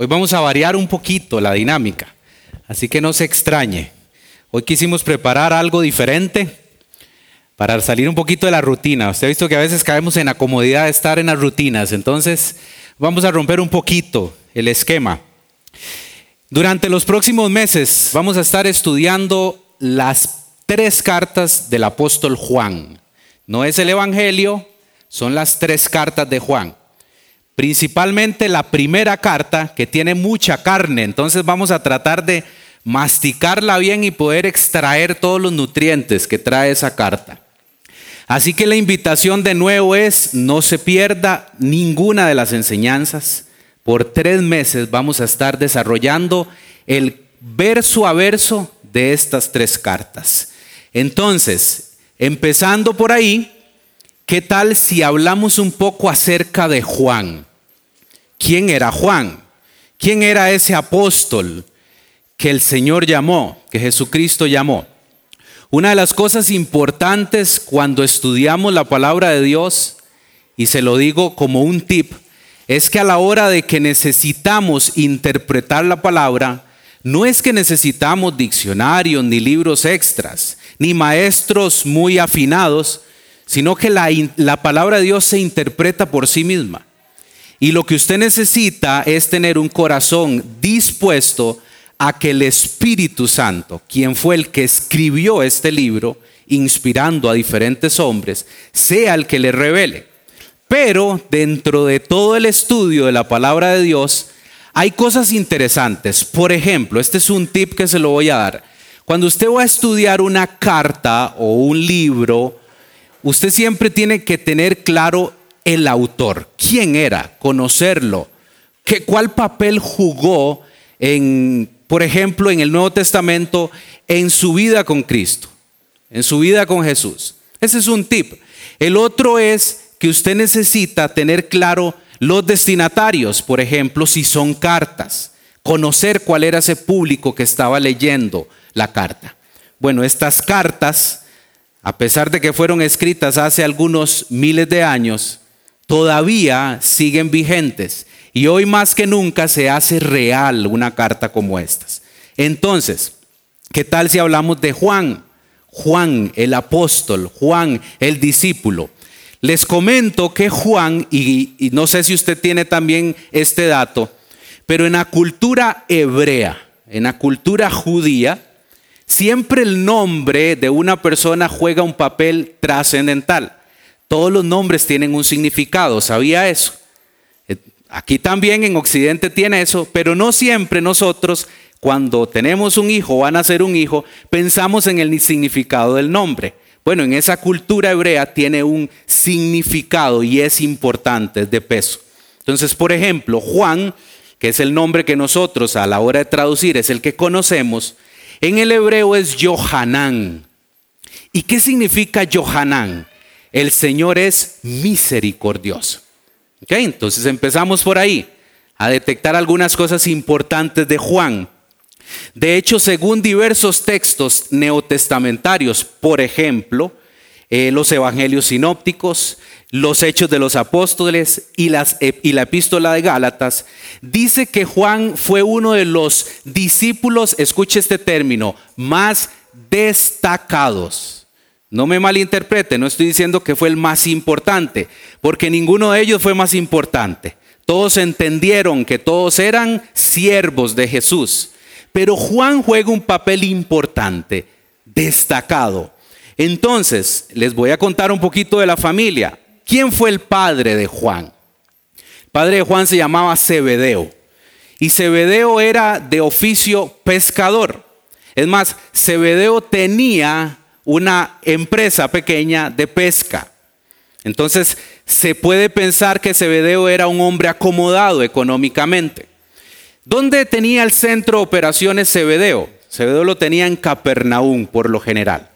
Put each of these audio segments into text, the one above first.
Hoy vamos a variar un poquito la dinámica, así que no se extrañe. Hoy quisimos preparar algo diferente para salir un poquito de la rutina. Usted ha visto que a veces caemos en la comodidad de estar en las rutinas, entonces vamos a romper un poquito el esquema. Durante los próximos meses vamos a estar estudiando las tres cartas del apóstol Juan. No es el Evangelio, son las tres cartas de Juan. Principalmente la primera carta que tiene mucha carne, entonces vamos a tratar de masticarla bien y poder extraer todos los nutrientes que trae esa carta. Así que la invitación de nuevo es, no se pierda ninguna de las enseñanzas. Por tres meses vamos a estar desarrollando el verso a verso de estas tres cartas. Entonces, empezando por ahí, ¿qué tal si hablamos un poco acerca de Juan? ¿Quién era Juan? ¿Quién era ese apóstol que el Señor llamó, que Jesucristo llamó? Una de las cosas importantes cuando estudiamos la palabra de Dios, y se lo digo como un tip, es que a la hora de que necesitamos interpretar la palabra, no es que necesitamos diccionarios ni libros extras, ni maestros muy afinados, sino que la, la palabra de Dios se interpreta por sí misma. Y lo que usted necesita es tener un corazón dispuesto a que el Espíritu Santo, quien fue el que escribió este libro, inspirando a diferentes hombres, sea el que le revele. Pero dentro de todo el estudio de la palabra de Dios, hay cosas interesantes. Por ejemplo, este es un tip que se lo voy a dar. Cuando usted va a estudiar una carta o un libro, usted siempre tiene que tener claro el autor, quién era, conocerlo, ¿Qué, cuál papel jugó en, por ejemplo, en el Nuevo Testamento, en su vida con Cristo, en su vida con Jesús. Ese es un tip. El otro es que usted necesita tener claro los destinatarios, por ejemplo, si son cartas, conocer cuál era ese público que estaba leyendo la carta. Bueno, estas cartas, a pesar de que fueron escritas hace algunos miles de años, todavía siguen vigentes y hoy más que nunca se hace real una carta como estas. Entonces, ¿qué tal si hablamos de Juan? Juan, el apóstol, Juan, el discípulo. Les comento que Juan, y, y, no sé si usted tiene también este dato, pero en la cultura hebrea, en la cultura judía, siempre el nombre de una persona juega un papel trascendental. Todos los nombres tienen un significado, ¿sabía eso? Eh, aquí también en Occidente tiene eso, pero no siempre nosotros, cuando tenemos un hijo o van a ser un hijo, pensamos en el significado del nombre. Bueno, en esa cultura hebrea tiene un significado y es importante, es de peso. Entonces, por ejemplo, Juan, que es el nombre que nosotros a la hora de traducir es el que conocemos, en el hebreo es Johanán. ¿Y qué significa Johanán? El Señor es misericordioso. Entonces empezamos por ahí a detectar algunas cosas importantes de Juan. De hecho, según diversos textos neotestamentarios, por ejemplo, eh, los evangelios sinópticos, los hechos de los apóstoles y, la epístola de Gálatas, dice que Juan fue uno de los discípulos, escuche este término, más destacados no me malinterprete, no estoy diciendo que fue el más importante, porque ninguno de ellos fue más importante. Todos entendieron que todos eran siervos de Jesús. Pero Juan juega un papel importante, destacado. Entonces, les voy a contar un poquito de la familia. ¿Quién fue el padre de Juan? El padre de Juan se llamaba Zebedeo. Y Zebedeo era de oficio pescador. Es más, Zebedeo tenía una empresa pequeña de pesca. Entonces, se puede pensar que Zebedeo era un hombre acomodado económicamente. ¿Dónde tenía el centro de operaciones Zebedeo? Zebedeo lo tenía en Capernaum por lo general.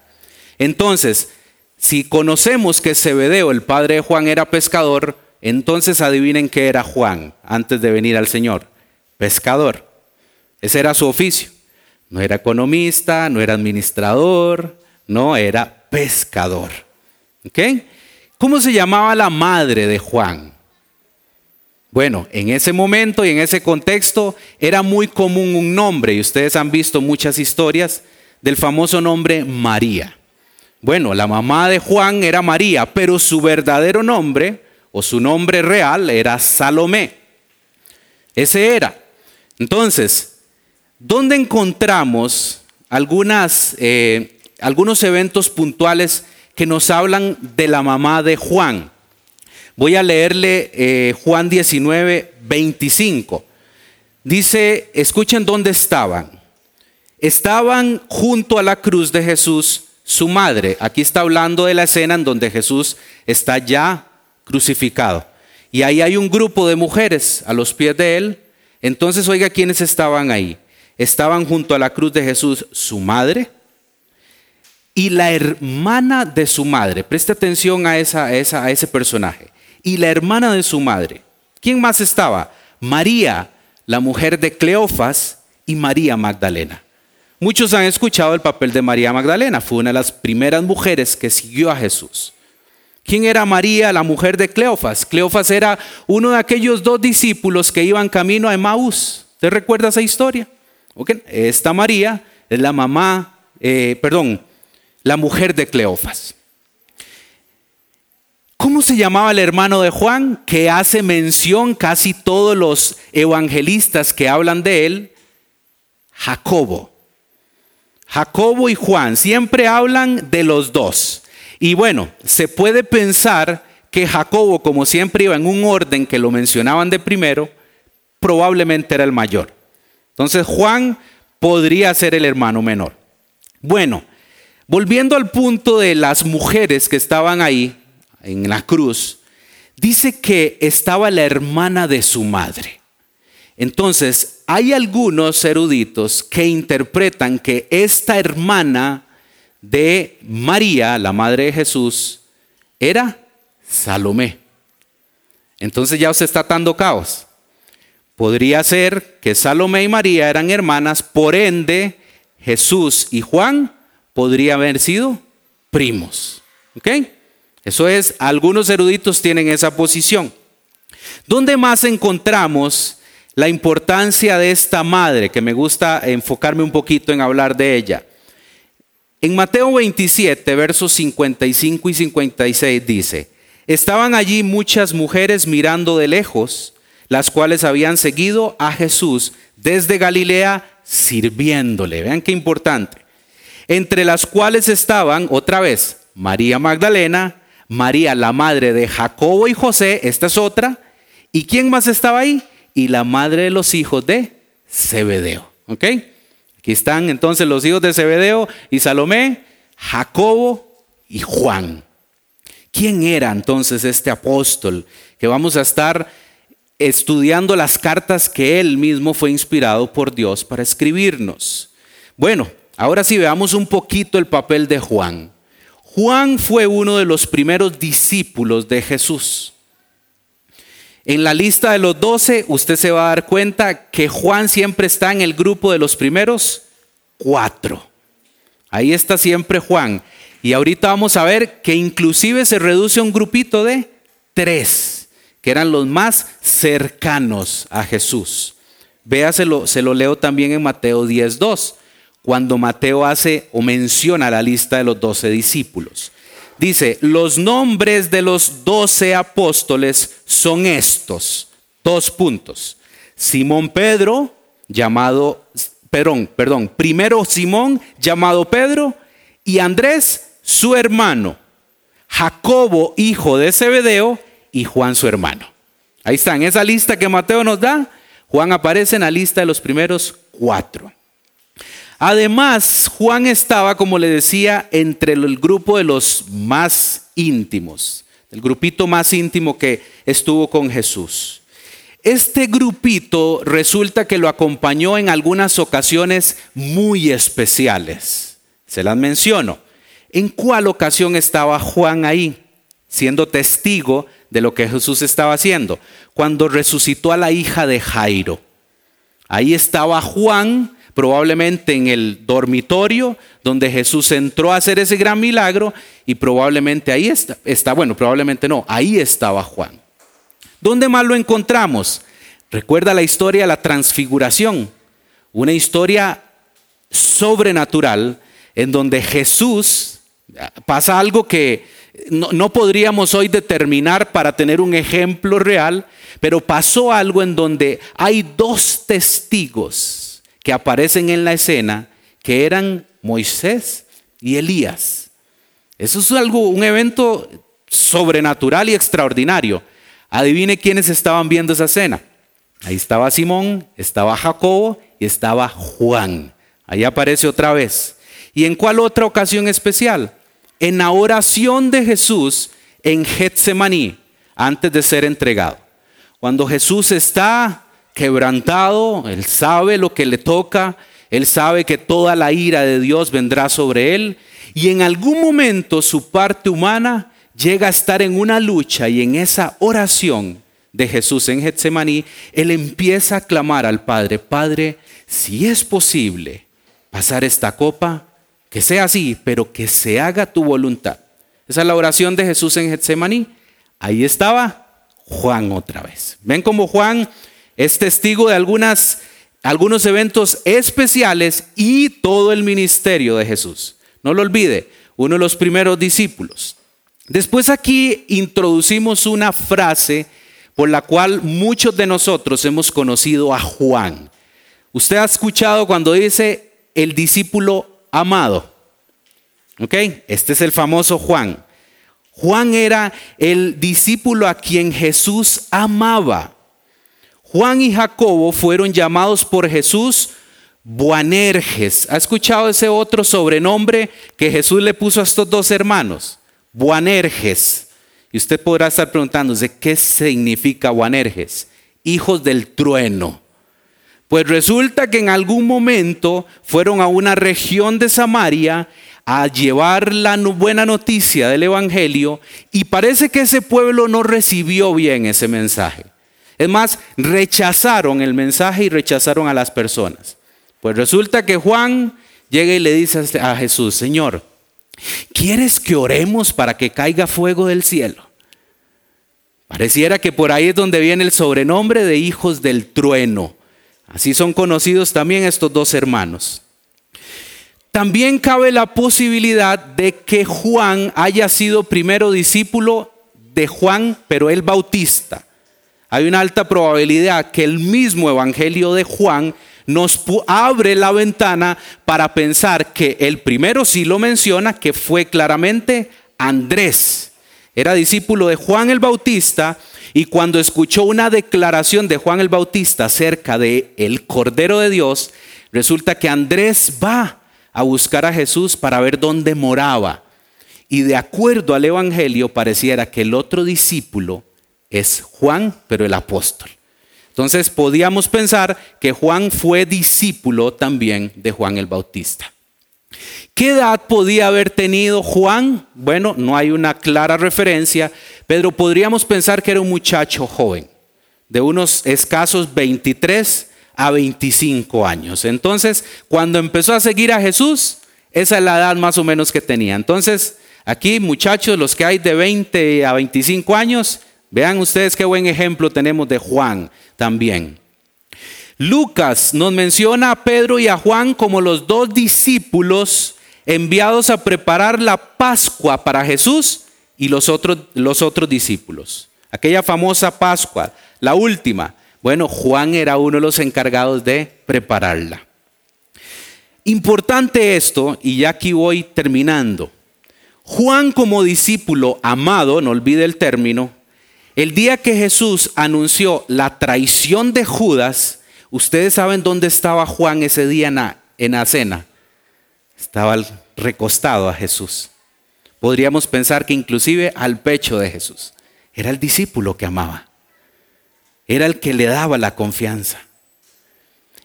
Entonces, si conocemos que Zebedeo, el padre de Juan, era pescador, entonces adivinen qué era Juan antes de venir al Señor. Pescador. Ese era su oficio. No era economista, no era administrador, no era pescador. ¿Ok? ¿Cómo se llamaba la madre de Juan? Bueno, en ese momento y en ese contexto era muy común un nombre, y ustedes han visto muchas historias del famoso nombre María. Bueno, la mamá de Juan era María, pero su verdadero nombre o su nombre real era Salomé. Ese era. Entonces, ¿dónde encontramos algunas, eh, algunos eventos puntuales que nos hablan de la mamá de Juan? Voy a leerle eh, Juan 19, 25. Dice, escuchen dónde estaban. Estaban junto a la cruz de Jesús su madre. Aquí está hablando de la escena en donde Jesús está ya crucificado. Y ahí hay un grupo de mujeres a los pies de él. Entonces, oiga, ¿quiénes estaban ahí? Estaban junto a la cruz de Jesús su madre y la hermana de su madre. Preste atención a, esa, ese personaje. Y la hermana de su madre. ¿Quién más estaba? María, la mujer de Cleofas, y María Magdalena. Muchos han escuchado el papel de María Magdalena, fue una de las primeras mujeres que siguió a Jesús. ¿Quién era María, la mujer de Cleofas? Cleofas era uno de aquellos dos discípulos que iban camino a Emaús. ¿Te recuerda esa historia? Esta María es la mamá, eh, perdón, la mujer de Cleofas. ¿Cómo se llamaba el hermano de Juan? Que hace mención casi todos los evangelistas que hablan de él, Jacobo. Jacobo y Juan siempre hablan de los dos. Y bueno, se puede pensar que Jacobo, como siempre iba en un orden que lo mencionaban de primero, probablemente era el mayor. Entonces Juan podría ser el hermano menor. Bueno, volviendo al punto de las mujeres que estaban ahí en la cruz, dice que estaba la hermana de su madre. Entonces, hay algunos eruditos que interpretan que esta hermana de María, la madre de Jesús, era Salomé. Entonces ya se está atando caos. Podría ser que Salomé y María eran hermanas, por ende Jesús y Juan podrían haber sido primos. ¿Ok? Eso es, algunos eruditos tienen esa posición. ¿Dónde más encontramos la importancia de esta madre, que me gusta enfocarme un poquito en hablar de ella. En Mateo 27, versos 55 y 56 dice, estaban allí muchas mujeres mirando de lejos, las cuales habían seguido a Jesús desde Galilea sirviéndole. Vean qué importante. Entre las cuales estaban, otra vez, María Magdalena, María la madre de Jacobo y José, esta es otra. ¿Y quién más estaba ahí? y la madre de los hijos de Zebedeo. ¿Ok? Aquí están entonces los hijos de Zebedeo y Salomé, Jacobo y Juan. ¿Quién era entonces este apóstol que vamos a estar estudiando las cartas que él mismo fue inspirado por Dios para escribirnos? Bueno, ahora sí veamos un poquito el papel de Juan. Juan fue uno de los primeros discípulos de Jesús. En la lista de los doce, usted se va a dar cuenta que Juan siempre está en el grupo de los primeros cuatro. Ahí está siempre Juan. Y ahorita vamos a ver que inclusive se reduce a un grupito de tres, que eran los más cercanos a Jesús. Véaselo, se lo leo también en Mateo 10.2, cuando Mateo hace o menciona la lista de los doce discípulos. Dice, los nombres de los doce apóstoles son estos. Dos puntos. Simón Pedro, llamado, perdón, perdón, primero Simón, llamado Pedro, y Andrés, su hermano. Jacobo, hijo de Zebedeo, y Juan, su hermano. Ahí está, en esa lista que Mateo nos da, Juan aparece en la lista de los primeros cuatro. Además, Juan estaba, como le decía, entre el grupo de los más íntimos, el grupito más íntimo que estuvo con Jesús. Este grupito resulta que lo acompañó en algunas ocasiones muy especiales. Se las menciono. ¿En cuál ocasión estaba Juan ahí, siendo testigo de lo que Jesús estaba haciendo? Cuando resucitó a la hija de Jairo. Ahí estaba Juan probablemente en el dormitorio donde Jesús entró a hacer ese gran milagro y probablemente ahí está, bueno, probablemente no, ahí estaba Juan. ¿Dónde más lo encontramos? Recuerda la historia de la transfiguración, una historia sobrenatural en donde Jesús pasa algo que no, podríamos hoy determinar para tener un ejemplo real, pero pasó algo en donde hay dos testigos que aparecen en la escena que eran Moisés y Elías. Eso es algo, un evento sobrenatural y extraordinario. Adivine quiénes estaban viendo esa escena. Ahí estaba Simón, estaba Jacobo y estaba Juan. Ahí aparece otra vez. ¿Y en cuál otra ocasión especial? En la oración de Jesús en Getsemaní, antes de ser entregado. Cuando Jesús está quebrantado, Él sabe lo que le toca, Él sabe que toda la ira de Dios vendrá sobre Él y en algún momento su parte humana llega a estar en una lucha y en esa oración de Jesús en Getsemaní, Él empieza a clamar al Padre, Padre, si es posible pasar esta copa, que sea así, pero que se haga tu voluntad. Esa es la oración de Jesús en Getsemaní. Ahí estaba Juan otra vez. Ven como Juan es testigo de algunos eventos especiales y todo el ministerio de Jesús. No lo olvide, uno de los primeros discípulos. Después aquí introducimos una frase por la cual muchos de nosotros hemos conocido a Juan. Usted ha escuchado cuando dice el discípulo amado. Este es el famoso Juan. Juan era el discípulo a quien Jesús amaba. Juan y Jacobo fueron llamados por Jesús Buanerges. ¿Ha escuchado ese otro sobrenombre que Jesús le puso a estos dos hermanos? Buanerges. Y usted podrá estar preguntándose, ¿qué significa Buanerges? Hijos del trueno. Pues resulta que en algún momento fueron a una región de Samaria a llevar la buena noticia del Evangelio y parece que ese pueblo no recibió bien ese mensaje. Es más, rechazaron el mensaje y rechazaron a las personas. Pues resulta que Juan llega y le dice a Jesús, Señor, ¿quieres que oremos para que caiga fuego del cielo? Pareciera que por ahí es donde viene el sobrenombre de hijos del trueno. Así son conocidos también estos dos hermanos. También cabe la posibilidad de que Juan haya sido primero discípulo de Juan, pero el Bautista. Hay una alta probabilidad que el mismo Evangelio de Juan nos abre la ventana para pensar que el primero sí lo menciona, que fue claramente Andrés. Era discípulo de Juan el Bautista y cuando escuchó una declaración de Juan el Bautista acerca de el Cordero de Dios, resulta que Andrés va a buscar a Jesús para ver dónde moraba. Y de acuerdo al Evangelio pareciera que el otro discípulo es Juan, pero el apóstol. Entonces podíamos pensar que Juan fue discípulo también de Juan el Bautista. ¿Qué edad podía haber tenido Juan? Bueno, no hay una clara referencia, pero podríamos pensar que era un muchacho joven, de unos escasos 23 a 25 años. Entonces, cuando empezó a seguir a Jesús, esa es la edad más o menos que tenía. Entonces, aquí muchachos, los que hay de 20 a 25 años, Vean ustedes qué buen ejemplo tenemos de Juan también. Lucas nos menciona a Pedro y a Juan como los dos discípulos enviados a preparar la Pascua para Jesús y los otros, los otros discípulos. Aquella famosa Pascua, la última. Bueno, Juan era uno de los encargados de prepararla. Importante esto, y ya aquí voy terminando. Juan como discípulo amado, no olvide el término, el día que Jesús anunció la traición de Judas, ustedes saben dónde estaba Juan ese día en la, cena. Estaba recostado a Jesús. Podríamos pensar que inclusive al pecho de Jesús. Era el discípulo que amaba. Era el que le daba la confianza.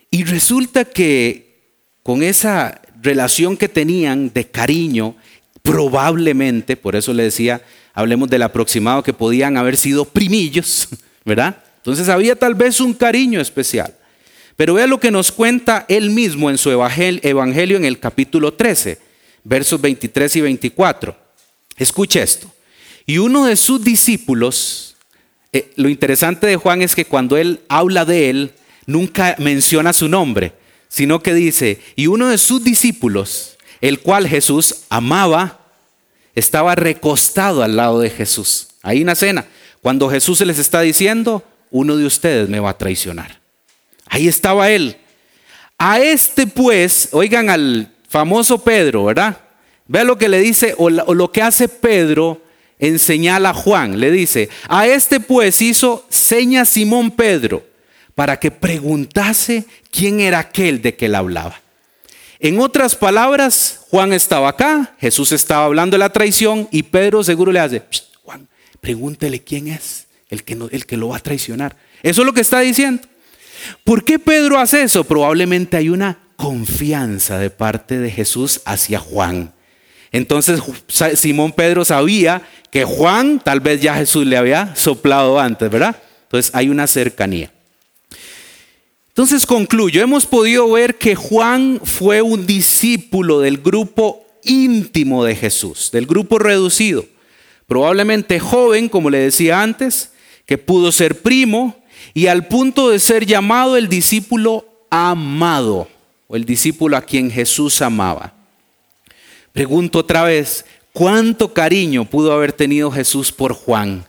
Y resulta que con esa relación que tenían de cariño, probablemente, por eso le decía, hablemos del aproximado que podían haber sido primillos, ¿verdad? Entonces había tal vez un cariño especial. Pero vea lo que nos cuenta él mismo en su evangelio en el capítulo 13, versos 23 y 24. Escuche esto. Y uno de sus discípulos, eh, lo interesante de Juan es que cuando él habla de él, nunca menciona su nombre, sino que dice, y uno de sus discípulos, el cual Jesús amaba, estaba recostado al lado de Jesús, ahí en la cena, cuando Jesús se les está diciendo, uno de ustedes me va a traicionar. Ahí estaba él. A este pues, oigan al famoso Pedro, ¿verdad? Vea lo que le dice o, lo que hace Pedro en señal a Juan. Le dice, a este pues hizo seña Simón Pedro para que preguntase quién era aquel de que él hablaba. En otras palabras, Juan estaba acá, Jesús estaba hablando de la traición y Pedro seguro le hace, Juan, pregúntele quién es el que, el que lo va a traicionar. Eso es lo que está diciendo. ¿Por qué Pedro hace eso? Probablemente hay una confianza de parte de Jesús hacia Juan. Entonces Simón Pedro sabía que Juan tal vez ya Jesús le había soplado antes, ¿verdad? Entonces hay una cercanía. Entonces concluyo, hemos podido ver que Juan fue un discípulo del grupo íntimo de Jesús, del grupo reducido, probablemente joven, como le decía antes, que pudo ser primo y al punto de ser llamado el discípulo amado o el discípulo a quien Jesús amaba. Pregunto otra vez, ¿cuánto cariño pudo haber tenido Jesús por Juan?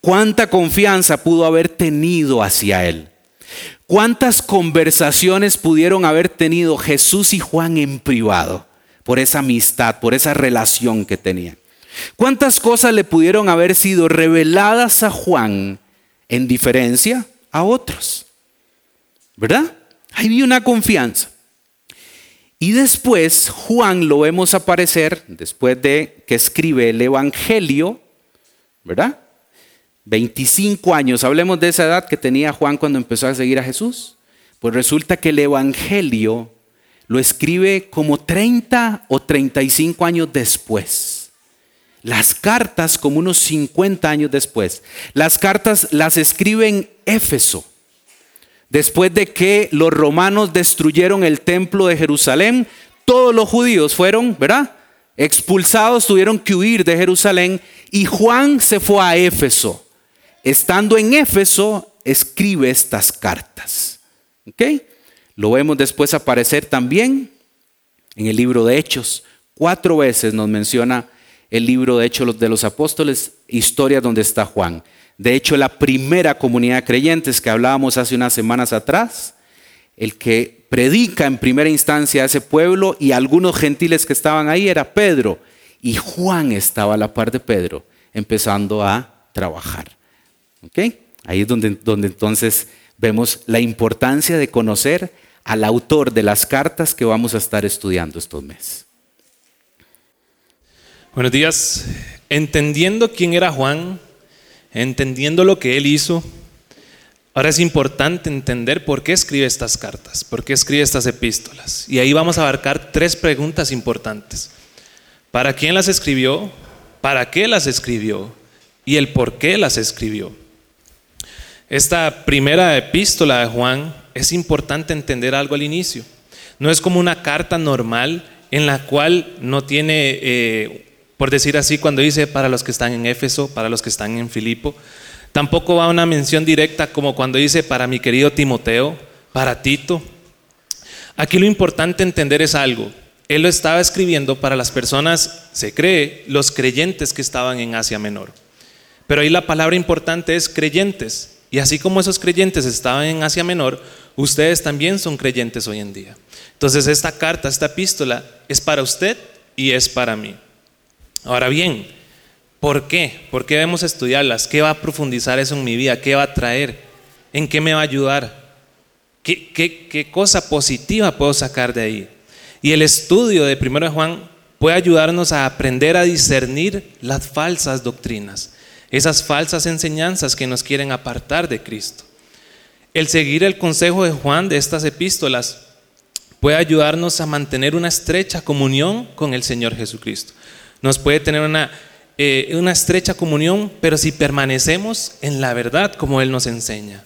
¿Cuánta confianza pudo haber tenido hacia él? ¿Cuántas conversaciones pudieron haber tenido Jesús y Juan en privado por esa amistad, por esa relación que tenían? ¿Cuántas cosas le pudieron haber sido reveladas a Juan en diferencia a otros? ¿Verdad? Ahí vi una confianza. Y después Juan lo vemos aparecer, después de que escribe el Evangelio, ¿verdad? 25 años, hablemos de esa edad que tenía Juan cuando empezó a seguir a Jesús. Pues resulta que el Evangelio lo escribe como 30 o 35 años después. Las cartas como unos 50 años después. Las cartas las escribe en Éfeso Después de que los romanos destruyeron el templo de Jerusalén, todos los judíos fueron, ¿verdad? Expulsados, tuvieron que huir de Jerusalén y Juan se fue a Éfeso. Estando en Éfeso, escribe estas cartas. ¿Ok? Lo vemos después aparecer también en el libro de Hechos. Cuatro veces nos menciona el libro de Hechos de los Apóstoles, historia donde está Juan. De hecho, la primera comunidad de creyentes que hablábamos hace unas semanas atrás, el que predica en primera instancia a ese pueblo y algunos gentiles que estaban ahí era Pedro. Y Juan estaba a la par de Pedro, empezando a trabajar. Ahí es donde, donde entonces vemos la importancia de conocer al autor de las cartas que vamos a estar estudiando estos meses. Buenos días. Entendiendo quién era Juan, entendiendo lo que él hizo, ahora es importante entender por qué escribe estas cartas, por qué escribe estas epístolas. Y ahí vamos a abarcar tres preguntas importantes. ¿Para quién las escribió? ¿Para qué las escribió? Y el por qué las escribió. Esta primera epístola de Juan es importante entender algo al inicio. No es como una carta normal en la cual no tiene eh, por decir así, cuando dice para los que están en Éfeso, para los que están en Filipo, tampoco va una mención directa como cuando dice para mi querido Timoteo, para Tito. Aquí lo importante entender es algo. Él lo estaba escribiendo para las personas, se cree, los creyentes que estaban en Asia Menor. Pero ahí la palabra importante es creyentes. Y así como esos creyentes estaban en Asia Menor, ustedes también son creyentes hoy en día. Entonces esta carta, esta epístola es para usted y es para mí. Ahora bien, ¿por qué? ¿Por qué debemos estudiarlas? ¿Qué va a profundizar eso en mi vida? ¿Qué va a traer? ¿En qué me va a ayudar? ¿Qué, cosa positiva puedo sacar de ahí? Y el estudio de 1 Juan puede ayudarnos a aprender a discernir las falsas doctrinas, esas falsas enseñanzas que nos quieren apartar de Cristo. El seguir el consejo de Juan de estas epístolas puede ayudarnos a mantener una estrecha comunión con el Señor Jesucristo nos puede tener una, eh, una estrecha comunión, pero si permanecemos en la verdad como Él nos enseña.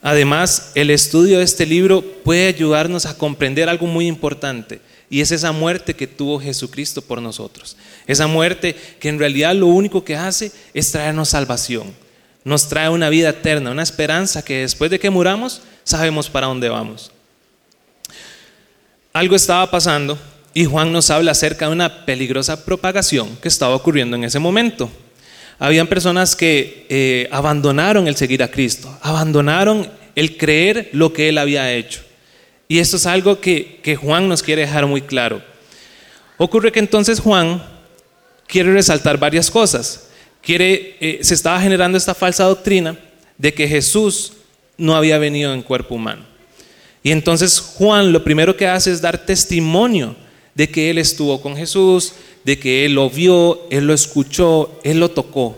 Además, el estudio de este libro puede ayudarnos a comprender algo muy importante, y es esa muerte que tuvo Jesucristo por nosotros. Esa muerte que en realidad lo único que hace es traernos salvación. nos trae una vida eterna, una esperanza que después de que muramos sabemos para dónde vamos. Algo estaba pasando y Juan nos habla acerca de una peligrosa propagación que estaba ocurriendo en ese momento. Habían personas que eh, abandonaron el seguir a Cristo, abandonaron el creer lo que Él había hecho. Y esto es algo que, que Juan nos quiere dejar muy claro. Ocurre que entonces Juan quiere resaltar varias cosas. Quiere, eh, se estaba generando esta falsa doctrina de que Jesús no había venido en cuerpo humano. Y entonces Juan lo primero que hace es dar testimonio de que él estuvo con Jesús, de que él lo vio, él lo escuchó, él lo tocó.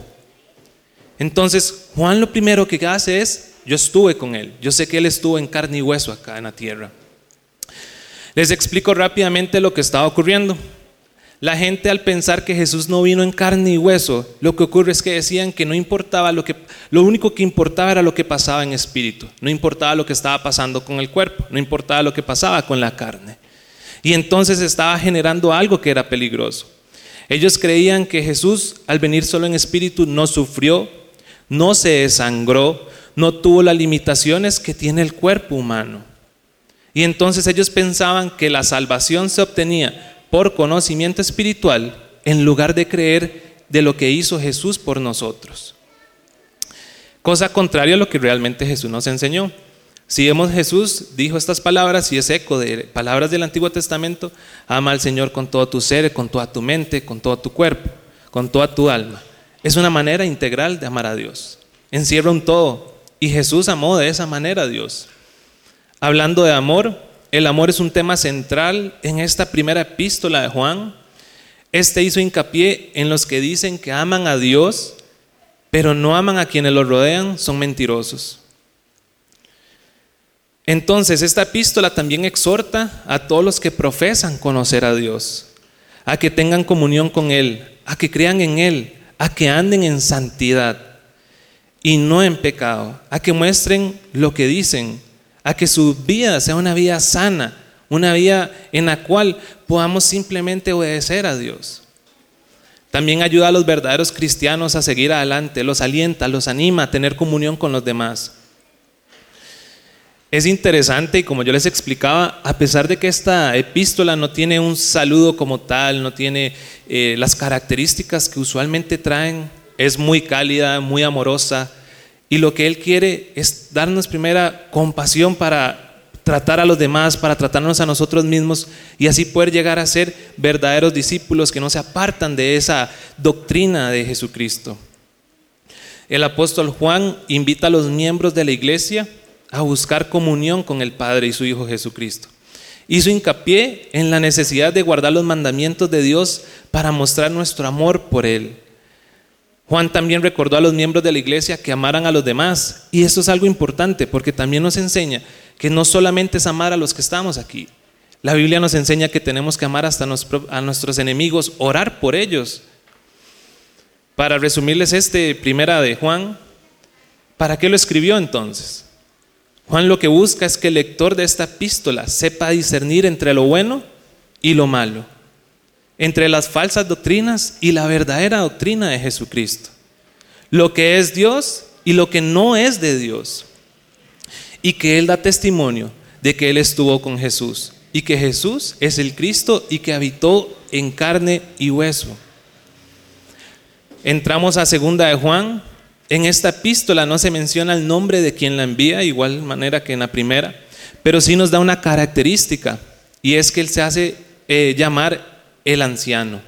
Entonces Juan lo primero que hace es, yo estuve con él, yo sé que él estuvo en carne y hueso acá en la tierra. Les explico rápidamente lo que estaba ocurriendo. La gente al pensar que Jesús no vino en carne y hueso, lo que ocurre es que decían que no importaba lo que, lo único que importaba era lo que pasaba en espíritu, no importaba lo que estaba pasando con el cuerpo, no importaba lo que pasaba con la carne. Y entonces estaba generando algo que era peligroso. Ellos creían que Jesús al venir solo en espíritu no sufrió, no se desangró, no tuvo las limitaciones que tiene el cuerpo humano. Y entonces ellos pensaban que la salvación se obtenía por conocimiento espiritual en lugar de creer de lo que hizo Jesús por nosotros. Cosa contraria a lo que realmente Jesús nos enseñó. Si vemos Jesús dijo estas palabras y es eco de palabras del Antiguo Testamento, ama al Señor con todo tu ser, con toda tu mente, con todo tu cuerpo, con toda tu alma. Es una manera integral de amar a Dios. Encierra un todo. Y Jesús amó de esa manera a Dios. Hablando de amor, el amor es un tema central en esta primera epístola de Juan. Este hizo hincapié en los que dicen que aman a Dios, pero no aman a quienes los rodean, son mentirosos. Entonces, esta epístola también exhorta a todos los que profesan conocer a Dios, a que tengan comunión con Él, a que crean en Él, a que anden en santidad y no en pecado, a que muestren lo que dicen a que su vida sea una vida sana, una vida en la cual podamos simplemente obedecer a Dios. También ayuda a los verdaderos cristianos a seguir adelante, los alienta, los anima a tener comunión con los demás. Es interesante y como yo les explicaba, a pesar de que esta epístola no tiene un saludo como tal, no tiene eh, las características que usualmente traen, es muy cálida, muy amorosa, y lo que Él quiere es darnos primera compasión para tratar a los demás, para tratarnos a nosotros mismos y así poder llegar a ser verdaderos discípulos que no se apartan de esa doctrina de Jesucristo. El apóstol Juan invita a los miembros de la iglesia a buscar comunión con el Padre y su Hijo Jesucristo. Hizo hincapié en la necesidad de guardar los mandamientos de Dios para mostrar nuestro amor por Él. Juan también recordó a los miembros de la iglesia que amaran a los demás. Y esto es algo importante porque también nos enseña que no solamente es amar a los que estamos aquí. La Biblia nos enseña que tenemos que amar hasta a nuestros enemigos, orar por ellos. Para resumirles este primera de Juan, ¿para qué lo escribió entonces? Juan lo que busca es que el lector de esta epístola sepa discernir entre lo bueno y lo malo entre las falsas doctrinas y la verdadera doctrina de Jesucristo. Lo que es Dios y lo que no es de Dios. Y que Él da testimonio de que Él estuvo con Jesús y que Jesús es el Cristo y que habitó en carne y hueso. Entramos a segunda de Juan. En esta epístola no se menciona el nombre de quien la envía, igual manera que en la primera, pero sí nos da una característica y es que Él se hace eh, llamar el anciano.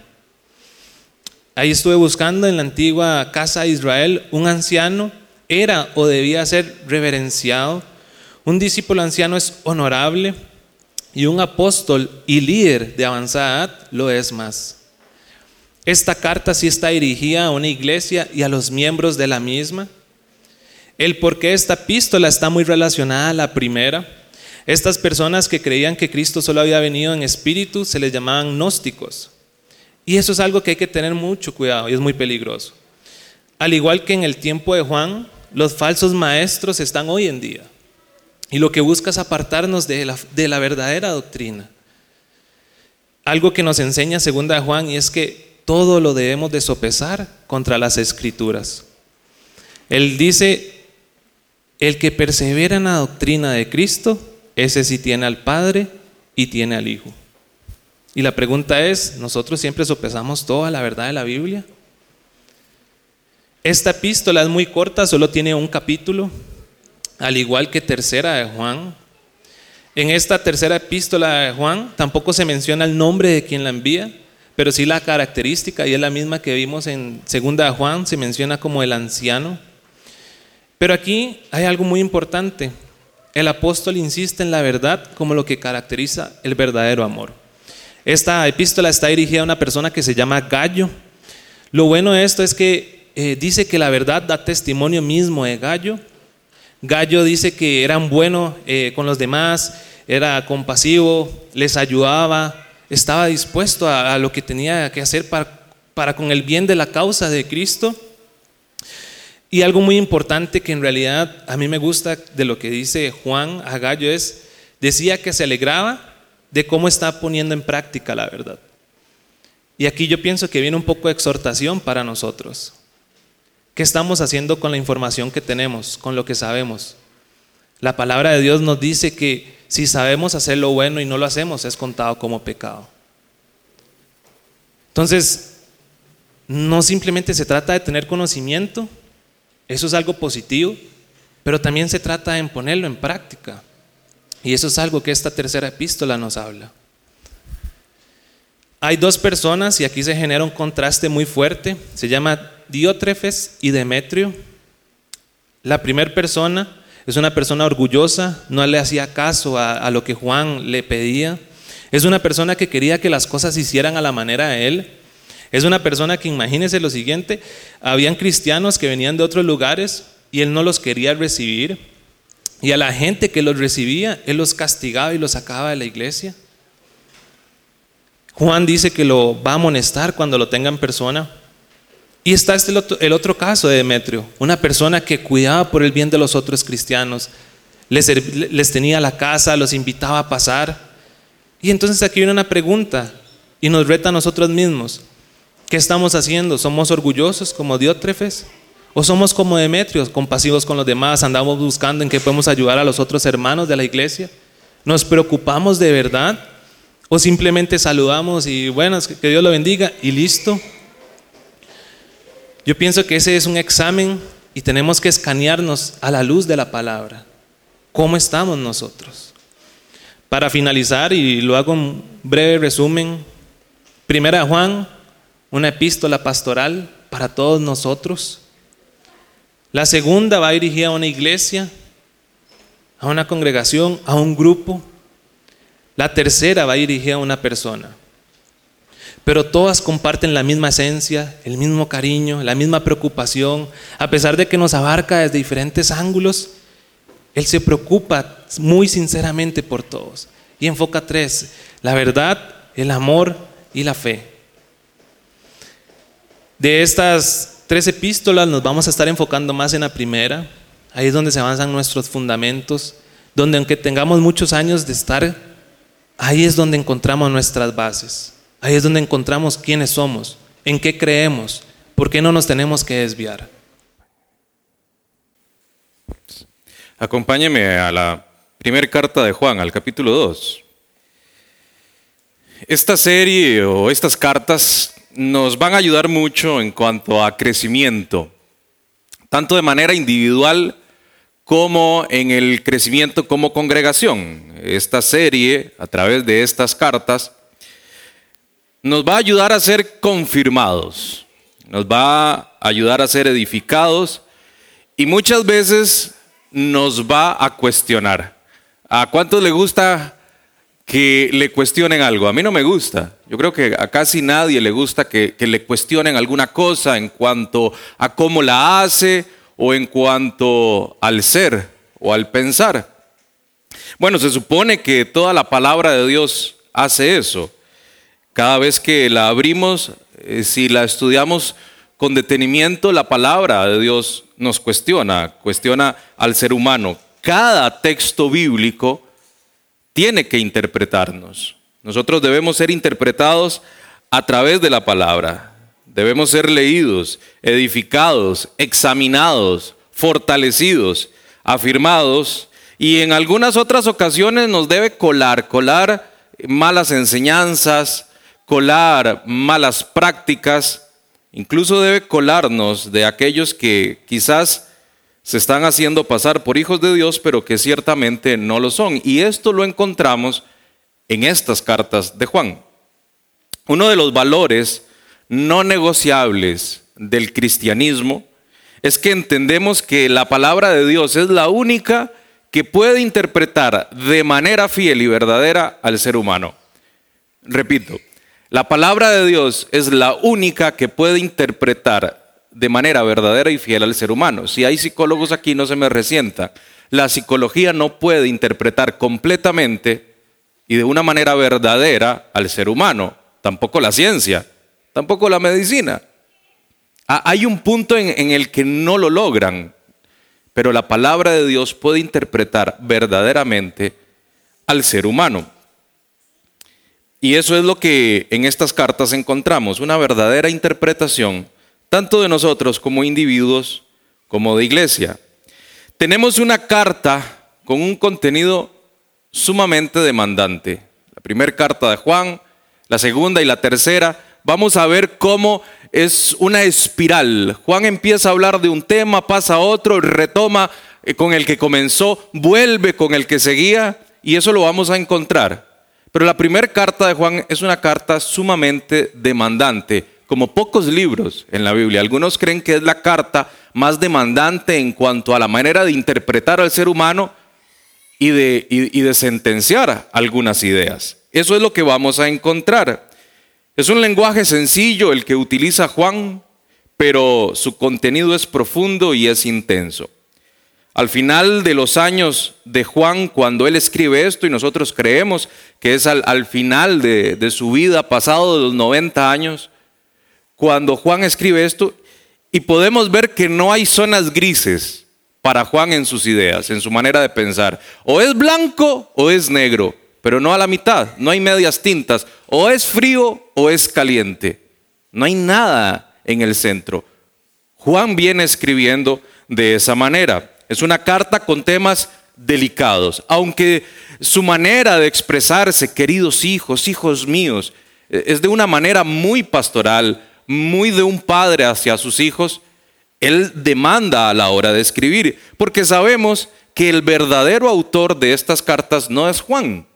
Ahí estuve buscando en la antigua casa de Israel, un anciano era o debía ser reverenciado, un discípulo anciano es honorable y un apóstol y líder de avanzada edad lo es más. Esta carta sí está dirigida a una iglesia y a los miembros de la misma. El por qué esta epístola está muy relacionada a la primera estas personas que creían que Cristo solo había venido en espíritu se les llamaban gnósticos. Y eso es algo que hay que tener mucho cuidado y es muy peligroso. Al igual que en el tiempo de Juan, los falsos maestros están hoy en día. Y lo que busca es apartarnos de la, de la verdadera doctrina. Algo que nos enseña segunda de Juan y es que todo lo debemos de sopesar contra las escrituras. Él dice, el que persevera en la doctrina de Cristo, ese sí tiene al Padre y tiene al Hijo. Y la pregunta es, ¿nosotros siempre sopesamos toda la verdad de la Biblia? Esta epístola es muy corta, solo tiene un capítulo, al igual que tercera de Juan. En esta tercera epístola de Juan tampoco se menciona el nombre de quien la envía, pero sí la característica, y es la misma que vimos en segunda de Juan, se menciona como el anciano. Pero aquí hay algo muy importante. El apóstol insiste en la verdad como lo que caracteriza el verdadero amor. Esta epístola está dirigida a una persona que se llama Gallo. Lo bueno de esto es que eh, dice que la verdad da testimonio mismo de Gallo. Gallo dice que eran buenos eh, con los demás, era compasivo, les ayudaba, estaba dispuesto a, lo que tenía que hacer para, para con el bien de la causa de Cristo. Y algo muy importante que en realidad a mí me gusta de lo que dice Juan a Gallo es, decía que se alegraba de cómo está poniendo en práctica la verdad. Y aquí yo pienso que viene un poco de exhortación para nosotros. ¿Qué estamos haciendo con la información que tenemos, con lo que sabemos? La palabra de Dios nos dice que si sabemos hacer lo bueno y no lo hacemos, es contado como pecado. Entonces, no simplemente se trata de tener conocimiento, eso es algo positivo, pero también se trata de ponerlo en práctica. Y eso es algo que esta tercera epístola nos habla. Hay dos personas y aquí se genera un contraste muy fuerte. Se llama Diótrefes y Demetrio. La primera persona es una persona orgullosa, no le hacía caso a, lo que Juan le pedía. Es una persona que quería que las cosas hicieran a la manera de él. Es una persona que, imagínense lo siguiente, habían cristianos que venían de otros lugares y él no los quería recibir. Y a la gente que los recibía, Él los castigaba y los sacaba de la iglesia. Juan dice que lo va a amonestar cuando lo tenga en persona. Y está este el otro, caso de Demetrio, una persona que cuidaba por el bien de los otros cristianos, les, les tenía la casa, los invitaba a pasar. Y entonces aquí viene una pregunta y nos reta a nosotros mismos. ¿Qué estamos haciendo? ¿Somos orgullosos como Diótrefes? ¿O somos como Demetrios, compasivos con los demás, andamos buscando en qué podemos ayudar a los otros hermanos de la iglesia? ¿Nos preocupamos de verdad? ¿O simplemente saludamos y bueno, que Dios lo bendiga y listo? Yo pienso que ese es un examen y tenemos que escanearnos a la luz de la palabra. ¿Cómo estamos nosotros? Para finalizar, y lo hago en breve resumen, primera Juan, una epístola pastoral para todos nosotros la segunda va dirigida a una iglesia, a una congregación, a un grupo. La tercera va dirigida a una persona. Pero todas comparten la misma esencia, el mismo cariño, la misma preocupación. A pesar de que nos abarca desde diferentes ángulos, Él se preocupa muy sinceramente por todos. Y enfoca tres, la verdad, el amor y la fe. De estas tres epístolas nos vamos a estar enfocando más en la primera. Ahí es donde se avanzan nuestros fundamentos, donde aunque tengamos muchos años de estar, ahí es donde encontramos nuestras bases. Ahí es donde encontramos quiénes somos, en qué creemos, por qué no nos tenemos que desviar. Acompáñeme a la primera carta de Juan, al capítulo 2. Esta serie o estas cartas nos van a ayudar mucho en cuanto a crecimiento, tanto de manera individual como en el crecimiento como congregación. Esta serie, a través de estas cartas, nos va a ayudar a ser confirmados, nos va a ayudar a ser edificados y muchas veces nos va a cuestionar. ¿A cuántos le gusta que le cuestionen algo. A mí no me gusta. Yo creo que a casi nadie le gusta que, le cuestionen alguna cosa en cuanto a cómo la hace o en cuanto al ser o al pensar. Bueno, se supone que toda la palabra de Dios hace eso. Cada vez que la abrimos, eh, si la estudiamos con detenimiento, la palabra de Dios nos cuestiona, cuestiona al ser humano. Cada texto bíblico tiene que interpretarnos. Nosotros debemos ser interpretados a través de la palabra. debemos ser leídos, edificados, examinados, fortalecidos, afirmados y en algunas otras ocasiones nos debe colar, colar malas enseñanzas, colar malas prácticas, incluso debe colarnos de aquellos que quizás se están haciendo pasar por hijos de Dios, pero que ciertamente no lo son. Y esto lo encontramos en estas cartas de Juan. Uno de los valores no negociables del cristianismo es que entendemos que la palabra de Dios es la única que puede interpretar de manera fiel y verdadera al ser humano. Repito, la palabra de Dios es la única que puede interpretar de manera verdadera y fiel al ser humano. Si hay psicólogos aquí, no se me resienta. La psicología no puede interpretar completamente y de una manera verdadera al ser humano. Tampoco la ciencia, tampoco la medicina. Hay un punto en, el que no lo logran, pero la palabra de Dios puede interpretar verdaderamente al ser humano. Y eso es lo que en estas cartas encontramos, una verdadera interpretación, tanto de nosotros como individuos, como de iglesia. Tenemos una carta con un contenido sumamente demandante. La primera carta de Juan, la segunda y la tercera, vamos a ver cómo es una espiral. Juan empieza a hablar de un tema, pasa a otro, retoma eh, con el que comenzó, vuelve con el que seguía, y eso lo vamos a encontrar. Pero la primera carta de Juan es una carta sumamente demandante, como pocos libros en la Biblia. Algunos creen que es la carta más demandante en cuanto a la manera de interpretar al ser humano y de, y de sentenciar algunas ideas. Eso es lo que vamos a encontrar. Es un lenguaje sencillo el que utiliza Juan, pero su contenido es profundo y es intenso. Al final de los años de Juan, cuando él escribe esto, y nosotros creemos que es al, final de, de su vida, pasado de los 90 años, cuando Juan escribe esto, y podemos ver que no hay zonas grises para Juan en sus ideas, en su manera de pensar. O es blanco o es negro pero no a la mitad, no hay medias tintas, o es frío o es caliente, no hay nada en el centro. Juan viene escribiendo de esa manera, es una carta con temas delicados, aunque su manera de expresarse, queridos hijos, hijos míos, es de una manera muy pastoral, muy de un padre hacia sus hijos, él demanda a la hora de escribir, porque sabemos que el verdadero autor de estas cartas no es Juan,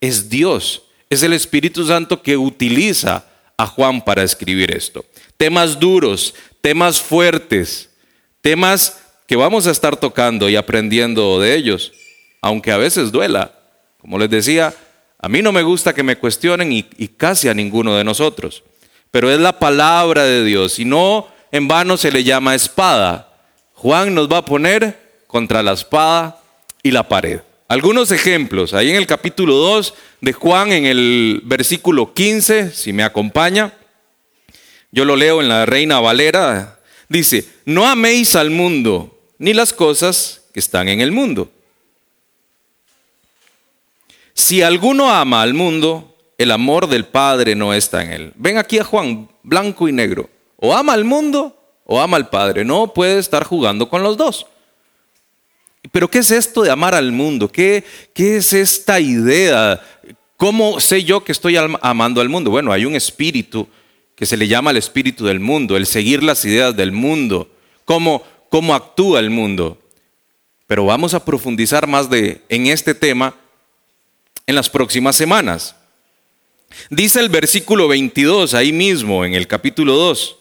es Dios, es el Espíritu Santo que utiliza a Juan para escribir esto. Temas duros, temas fuertes, temas que vamos a estar tocando y aprendiendo de ellos, aunque a veces duela. Como les decía, a mí no me gusta que me cuestionen y, casi a ninguno de nosotros, pero es la palabra de Dios y no en vano se le llama espada. Juan nos va a poner contra la espada y la pared. Algunos ejemplos, ahí en el capítulo 2 de Juan, en el versículo 15, si me acompaña, yo lo leo en la Reina Valera, dice, no améis al mundo ni las cosas que están en el mundo. Si alguno ama al mundo, el amor del Padre no está en él. Ven aquí a Juan, blanco y negro. O ama al mundo o ama al Padre. No puede estar jugando con los dos. Pero ¿qué es esto de amar al mundo? ¿Qué, qué es esta idea? ¿Cómo sé yo que estoy amando al mundo? Bueno, hay un espíritu que se le llama el espíritu del mundo, el seguir las ideas del mundo, cómo, cómo actúa el mundo. Pero vamos a profundizar más de, en este tema en las próximas semanas. Dice el versículo 22 ahí mismo en el capítulo 2.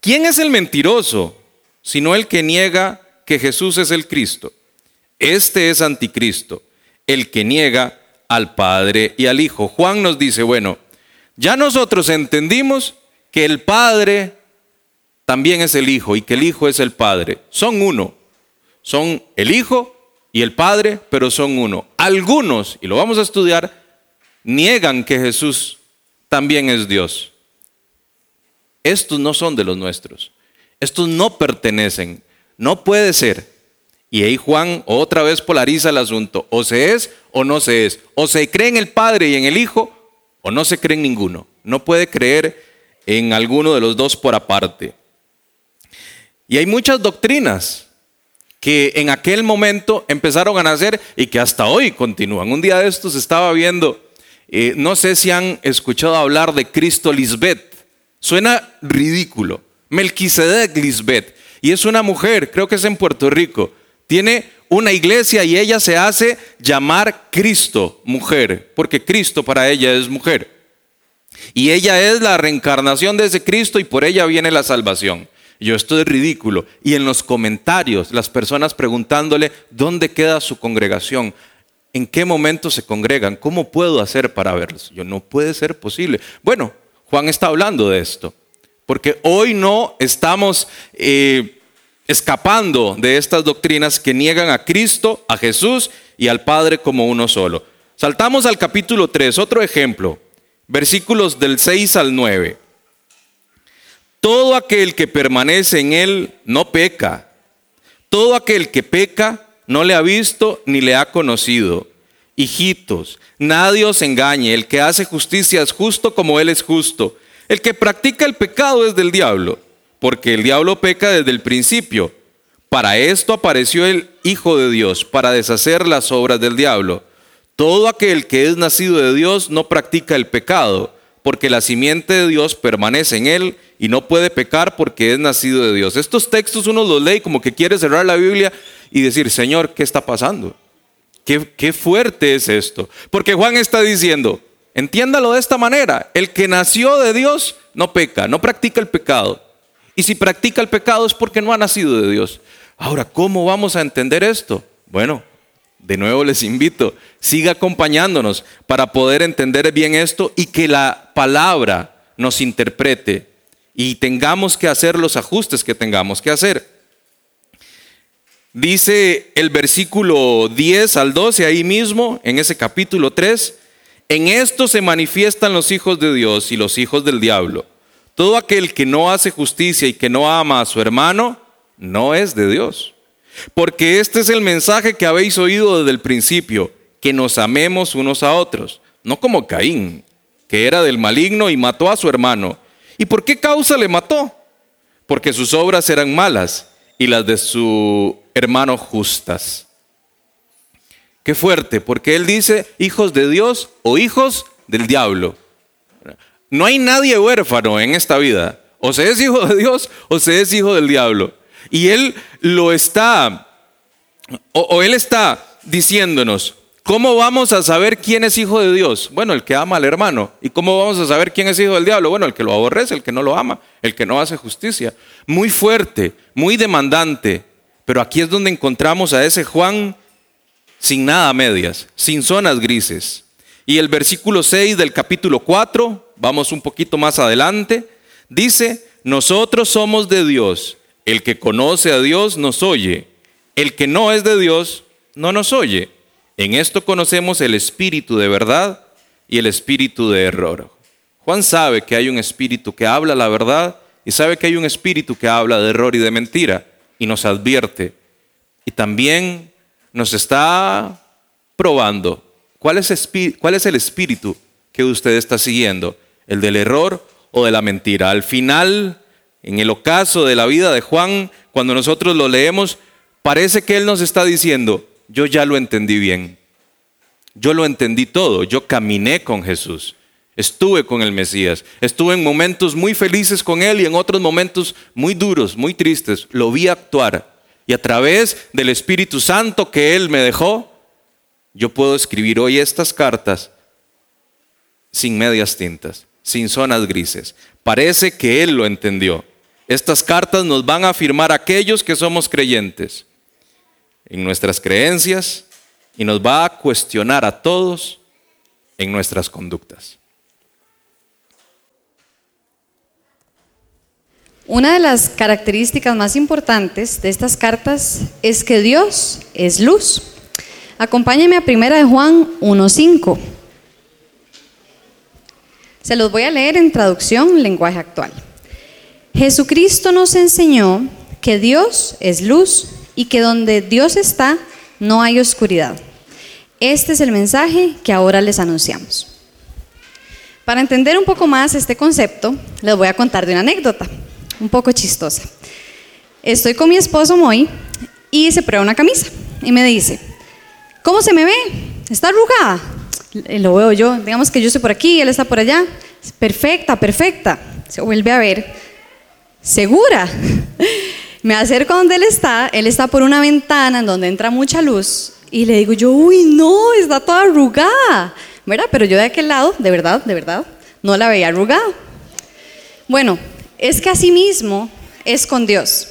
¿Quién es el mentiroso sino el que niega que Jesús es el Cristo. Este es anticristo, el que niega al Padre y al Hijo. Juan nos dice, bueno, ya nosotros entendimos que el Padre también es el Hijo y que el Hijo es el Padre. Son uno. Son el Hijo y el Padre, pero son uno. Algunos, y lo vamos a estudiar, niegan que Jesús también es Dios. Estos no son de los nuestros. Estos no pertenecen no puede ser. Y ahí Juan otra vez polariza el asunto. O se es o no se es. O se cree en el Padre y en el Hijo o no se cree en ninguno. No puede creer en alguno de los dos por aparte. Y hay muchas doctrinas que en aquel momento empezaron a nacer y que hasta hoy continúan. Un día de estos estaba viendo, eh, no sé si han escuchado hablar de Cristo Lisbeth. Suena ridículo. Melquisedec Lisbeth. Y es una mujer, creo que es en Puerto Rico. Tiene una iglesia y ella se hace llamar Cristo, mujer, porque Cristo para ella es mujer. Y ella es la reencarnación de ese Cristo y por ella viene la salvación. Yo, esto es ridículo. Y en los comentarios, las personas preguntándole, ¿dónde queda su congregación? ¿En qué momento se congregan? ¿Cómo puedo hacer para verlos? Yo, no puede ser posible. Bueno, Juan está hablando de esto, porque hoy no estamos eh, escapando de estas doctrinas que niegan a Cristo, a Jesús y al Padre como uno solo. Saltamos al capítulo 3, otro ejemplo, versículos del 6 al 9. Todo aquel que permanece en él no peca. Todo aquel que peca no le ha visto ni le ha conocido. Hijitos, nadie os engañe. El que hace justicia es justo como él es justo. El que practica el pecado es del diablo, porque el diablo peca desde el principio. Para esto apareció el Hijo de Dios, para deshacer las obras del diablo. Todo aquel que es nacido de Dios no practica el pecado, porque la simiente de Dios permanece en él y no puede pecar porque es nacido de Dios. Estos textos uno los lee como que quiere cerrar la Biblia y decir, Señor, ¿qué está pasando? ¿Qué, qué fuerte es esto? Porque Juan está diciendo, entiéndalo de esta manera, el que nació de Dios no peca, no practica el pecado. Y si practica el pecado es porque no ha nacido de Dios. Ahora, ¿cómo vamos a entender esto? Bueno, de nuevo les invito, siga acompañándonos para poder entender bien esto y que la palabra nos interprete y tengamos que hacer los ajustes que tengamos que hacer. Dice el versículo 10 al 12 ahí mismo, en ese capítulo 3, en esto se manifiestan los hijos de Dios y los hijos del diablo. Todo aquel que no hace justicia y que no ama a su hermano, no es de Dios. Porque este es el mensaje que habéis oído desde el principio, que nos amemos unos a otros, no como Caín, que era del maligno y mató a su hermano. ¿Y por qué causa le mató? Porque sus obras eran malas y las de su hermano justas. Qué fuerte, porque él dice hijos de Dios o hijos del diablo. No hay nadie huérfano en esta vida. O se es hijo de Dios o se es hijo del diablo. Y él lo está, o, o él está diciéndonos, ¿Cómo vamos a saber quién es hijo de Dios? Bueno, el que ama al hermano. ¿Y cómo vamos a saber quién es hijo del diablo? Bueno, el que lo aborrece, el que no lo ama, el que no hace justicia. Muy fuerte, muy demandante. Pero aquí es donde encontramos a ese Juan sin nada medias, sin zonas grises. Y el versículo 6 del capítulo 4, vamos un poquito más adelante, dice, nosotros somos de Dios. El que conoce a Dios nos oye. El que no es de Dios no nos oye. En esto conocemos el espíritu de verdad y el espíritu de error. Juan sabe que hay un espíritu que habla la verdad y sabe que hay un espíritu que habla de error y de mentira y nos advierte. Y también nos está probando cuál es, cuál es el espíritu que usted está siguiendo, el del error o de la mentira. Al final, en el ocaso de la vida de Juan, cuando nosotros lo leemos, parece que él nos está diciendo, yo ya lo entendí bien. Yo lo entendí todo. Yo caminé con Jesús. Estuve con el Mesías. Estuve en momentos muy felices con Él y en otros momentos muy duros, muy tristes. Lo vi actuar. Y a través del Espíritu Santo que Él me dejó, yo puedo escribir hoy estas cartas sin medias tintas, sin zonas grises. Parece que Él lo entendió. Estas cartas nos van a afirmar aquellos que somos creyentes en nuestras creencias y nos va a cuestionar a todos en nuestras conductas. Una de las características más importantes de estas cartas es que Dios es luz. Acompáñenme a primera de Juan 1.5. Se los voy a leer en traducción lenguaje actual. Jesucristo nos enseñó que Dios es luz y que donde Dios está no hay oscuridad. Este es el mensaje que ahora les anunciamos. Para entender un poco más este concepto, les voy a contar de una anécdota, un poco chistosa. Estoy con mi esposo Moy y se prueba una camisa y me dice, ¿cómo se me ve? ¿Está arrugada? Y Lo veo yo, digamos que yo estoy por aquí, él está por allá. Perfecta, perfecta. Se vuelve a ver. ¿Segura? Me acerco a donde él está, él está por una ventana en donde entra mucha luz y le digo yo, uy, no, está toda arrugada, ¿verdad? Pero yo de aquel lado, de verdad, de verdad, no la veía arrugada. Bueno, es que así mismo es con Dios.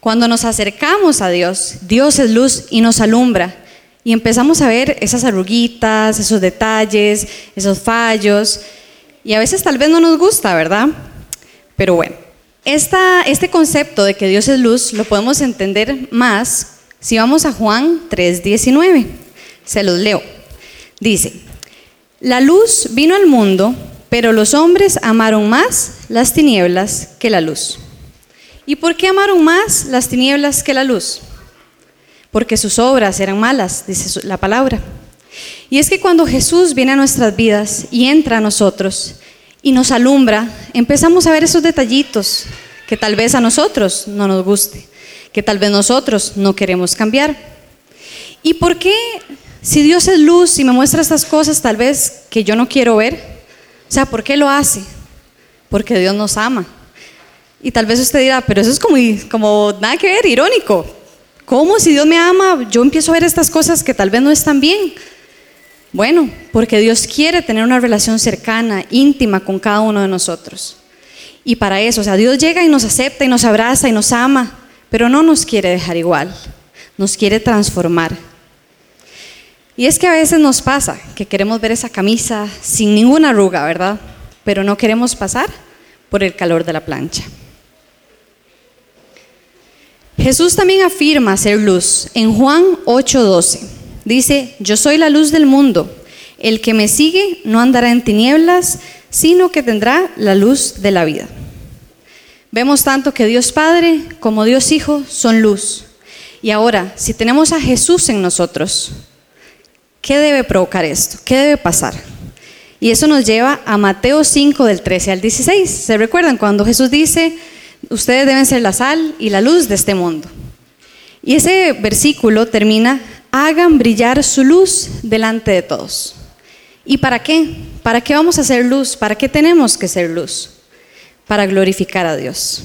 Cuando nos acercamos a Dios, Dios es luz y nos alumbra. Y empezamos a ver esas arruguitas, esos detalles, esos fallos. Y a veces tal vez no nos gusta, ¿verdad? Pero bueno, esta, este concepto de que Dios es luz lo podemos entender más si vamos a Juan 3:19. Se los leo. Dice, la luz vino al mundo, pero los hombres amaron más las tinieblas que la luz. ¿Y por qué amaron más las tinieblas que la luz? Porque sus obras eran malas, dice la palabra. Y es que cuando Jesús viene a nuestras vidas y entra a nosotros y nos alumbra, empezamos a ver esos detallitos que tal vez a nosotros no nos guste, que tal vez nosotros no queremos cambiar. ¿Y por qué, si Dios es luz y me muestra estas cosas tal vez que yo no quiero ver? O sea, ¿por qué lo hace? Porque Dios nos ama. Y tal vez usted dirá, pero eso es como, como nada que ver, irónico. ¿Cómo si Dios me ama, yo empiezo a ver estas cosas que tal vez no están bien? Bueno, porque Dios quiere tener una relación cercana, íntima con cada uno de nosotros. Y para eso, o sea, Dios llega y nos acepta y nos abraza y nos ama, pero no nos quiere dejar igual, nos quiere transformar. Y es que a veces nos pasa que queremos ver esa camisa sin ninguna arruga, ¿verdad? Pero no queremos pasar por el calor de la plancha. Jesús también afirma ser luz en Juan 8:12. Dice, yo soy la luz del mundo. El que me sigue no andará en tinieblas, sino que tendrá la luz de la vida. Vemos tanto que Dios Padre como Dios Hijo son luz. Y ahora, si tenemos a Jesús en nosotros, ¿qué debe provocar esto? ¿Qué debe pasar? Y eso nos lleva a Mateo 5 del 13 al 16. ¿Se recuerdan cuando Jesús dice, ustedes deben ser la sal y la luz de este mundo? Y ese versículo termina, hagan brillar su luz delante de todos. ¿Y para qué? ¿Para qué vamos a ser luz? ¿Para qué tenemos que ser luz? Para glorificar a Dios.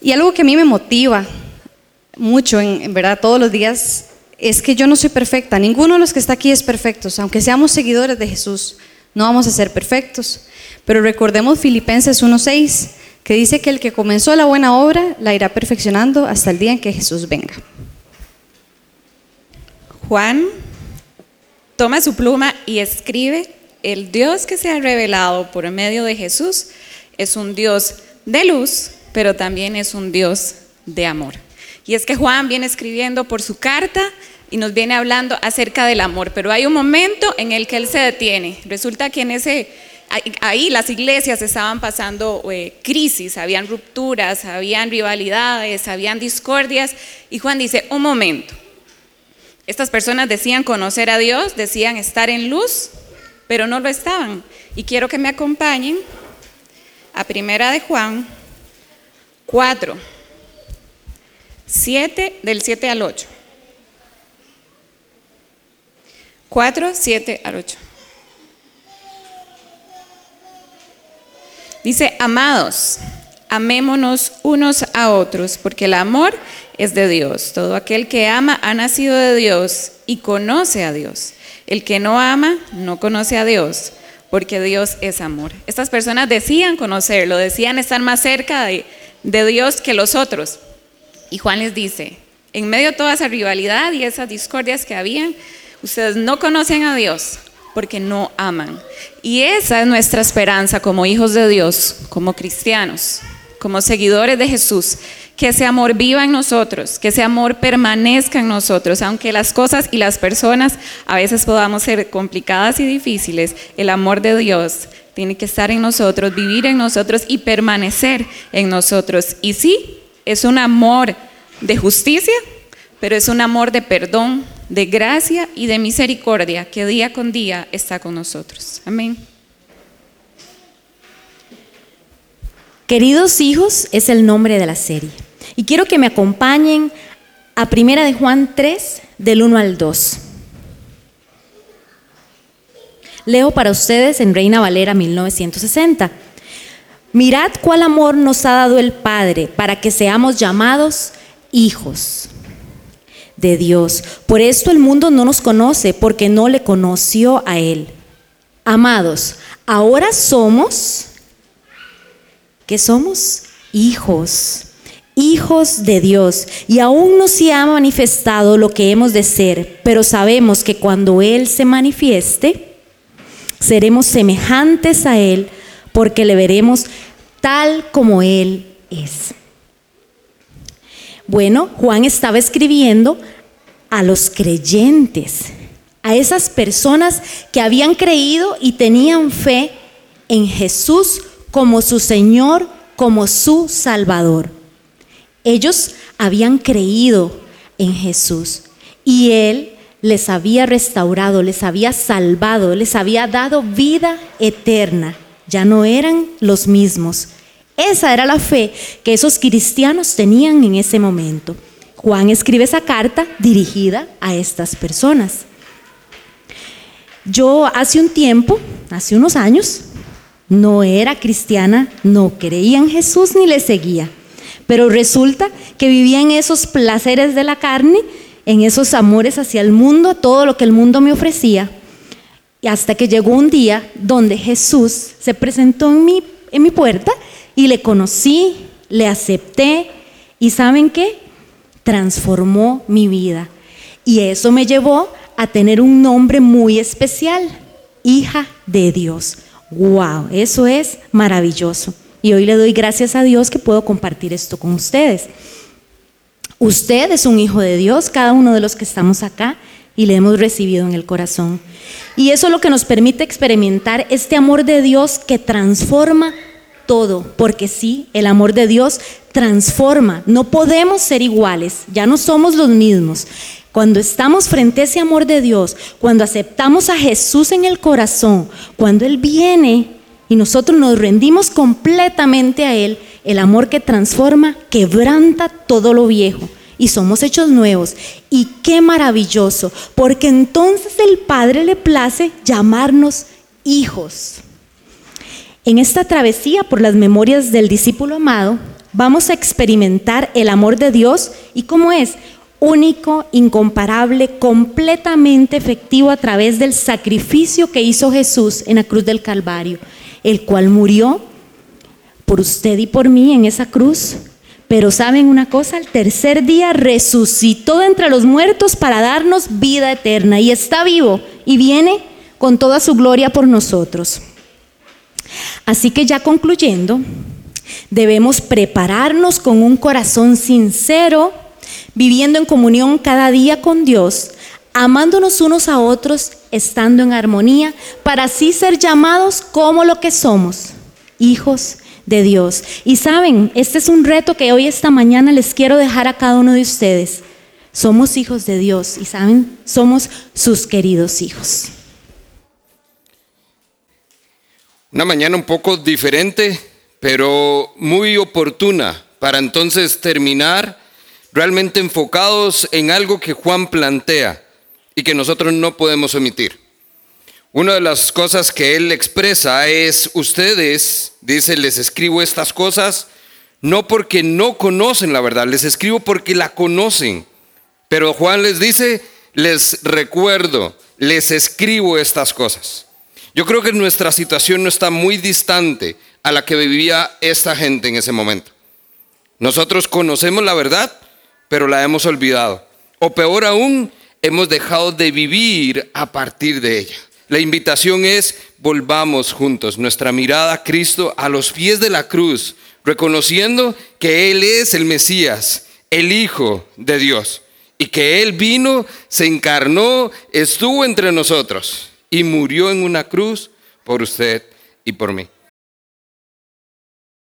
Y algo que a mí me motiva mucho, en, en verdad, todos los días, es que yo no soy perfecta. Ninguno de los que está aquí es perfecto. Aunque seamos seguidores de Jesús, no vamos a ser perfectos. Pero recordemos Filipenses 1.6, que dice que el que comenzó la buena obra la irá perfeccionando hasta el día en que Jesús venga. Juan toma su pluma y escribe, el Dios que se ha revelado por medio de Jesús es un Dios de luz, pero también es un Dios de amor. Y es que Juan viene escribiendo por su carta y nos viene hablando acerca del amor, pero hay un momento en el que él se detiene. Resulta que en ese ahí las iglesias estaban pasando eh, crisis, habían rupturas, habían rivalidades, habían discordias y Juan dice, "Un momento. Estas personas decían conocer a Dios, decían estar en luz, pero no lo estaban. Y quiero que me acompañen a Primera de Juan 4, 7, del 7 al 8. 4, 7 al 8. Dice, amados, amémonos unos a otros, porque el amor es de Dios. Todo aquel que ama ha nacido de Dios y conoce a Dios. El que no ama no conoce a Dios, porque Dios es amor. Estas personas decían conocerlo, decían estar más cerca de, de Dios que los otros. Y Juan les dice, en medio de toda esa rivalidad y esas discordias que habían, ustedes no conocen a Dios porque no aman. Y esa es nuestra esperanza como hijos de Dios, como cristianos, como seguidores de Jesús, que ese amor viva en nosotros, que ese amor permanezca en nosotros, aunque las cosas y las personas a veces podamos ser complicadas y difíciles, el amor de Dios tiene que estar en nosotros, vivir en nosotros y permanecer en nosotros. Y sí, es un amor de justicia, pero es un amor de perdón, de gracia y de misericordia que día con día está con nosotros. Amén. Queridos hijos es el nombre de la serie. Y quiero que me acompañen a Primera de Juan 3, del 1 al 2. Leo para ustedes en Reina Valera 1960. Mirad cuál amor nos ha dado el Padre para que seamos llamados hijos de Dios. Por esto el mundo no nos conoce porque no le conoció a Él. Amados, ahora somos, ¿qué somos? Hijos, hijos de Dios. Y aún no se ha manifestado lo que hemos de ser, pero sabemos que cuando Él se manifieste, seremos semejantes a Él porque le veremos tal como Él es. Bueno, Juan estaba escribiendo a los creyentes, a esas personas que habían creído y tenían fe en Jesús como su Señor, como su Salvador. Ellos habían creído en Jesús y Él les había restaurado, les había salvado, les había dado vida eterna. Ya no eran los mismos. Esa era la fe que esos cristianos tenían en ese momento. Juan escribe esa carta dirigida a estas personas. Yo hace un tiempo, hace unos años, no era cristiana, no creía en Jesús ni le seguía, pero resulta que vivía en esos placeres de la carne, en esos amores hacia el mundo, todo lo que el mundo me ofrecía. Y hasta que llegó un día donde Jesús se presentó en mi, en mi puerta y le conocí, le acepté y ¿saben qué? Transformó mi vida. Y eso me llevó a tener un nombre muy especial, hija de Dios. ¡Wow! Eso es maravilloso. Y hoy le doy gracias a Dios que puedo compartir esto con ustedes. Usted es un hijo de Dios, cada uno de los que estamos acá, y le hemos recibido en el corazón. Y eso es lo que nos permite experimentar este amor de Dios que transforma todo, porque sí, el amor de Dios transforma. No podemos ser iguales, ya no somos los mismos. Cuando estamos frente a ese amor de Dios, cuando aceptamos a Jesús en el corazón, cuando Él viene y nosotros nos rendimos completamente a Él, el amor que transforma, quebranta todo lo viejo y somos hechos nuevos. Y qué maravilloso, porque entonces el Padre le place llamarnos hijos. En esta travesía por las memorias del discípulo amado, vamos a experimentar el amor de Dios y cómo es único, incomparable, completamente efectivo a través del sacrificio que hizo Jesús en la cruz del Calvario, el cual murió por usted y por mí en esa cruz. Pero saben una cosa, el tercer día resucitó de entre los muertos para darnos vida eterna y está vivo y viene con toda su gloria por nosotros. Así que ya concluyendo, debemos prepararnos con un corazón sincero, viviendo en comunión cada día con Dios, amándonos unos a otros, estando en armonía, para así ser llamados como lo que somos, hijos de Dios. Y saben, este es un reto que hoy, esta mañana, les quiero dejar a cada uno de ustedes. Somos hijos de Dios y saben, somos sus queridos hijos. Una mañana un poco diferente, pero muy oportuna para entonces terminar realmente enfocados en algo que Juan plantea y que nosotros no podemos omitir. Una de las cosas que él expresa es, ustedes, dice, les escribo estas cosas no porque no conocen la verdad, les escribo porque la conocen. Pero Juan les dice, les recuerdo, les escribo estas cosas. Yo creo que nuestra situación no está muy distante a la que vivía esta gente en ese momento. Nosotros conocemos la verdad, pero la hemos olvidado. O peor aún, hemos dejado de vivir a partir de ella. La invitación es, volvamos juntos nuestra mirada a Cristo a los pies de la cruz, reconociendo que Él es el Mesías, el Hijo de Dios, y que Él vino, se encarnó, estuvo entre nosotros y murió en una cruz por usted y por mí.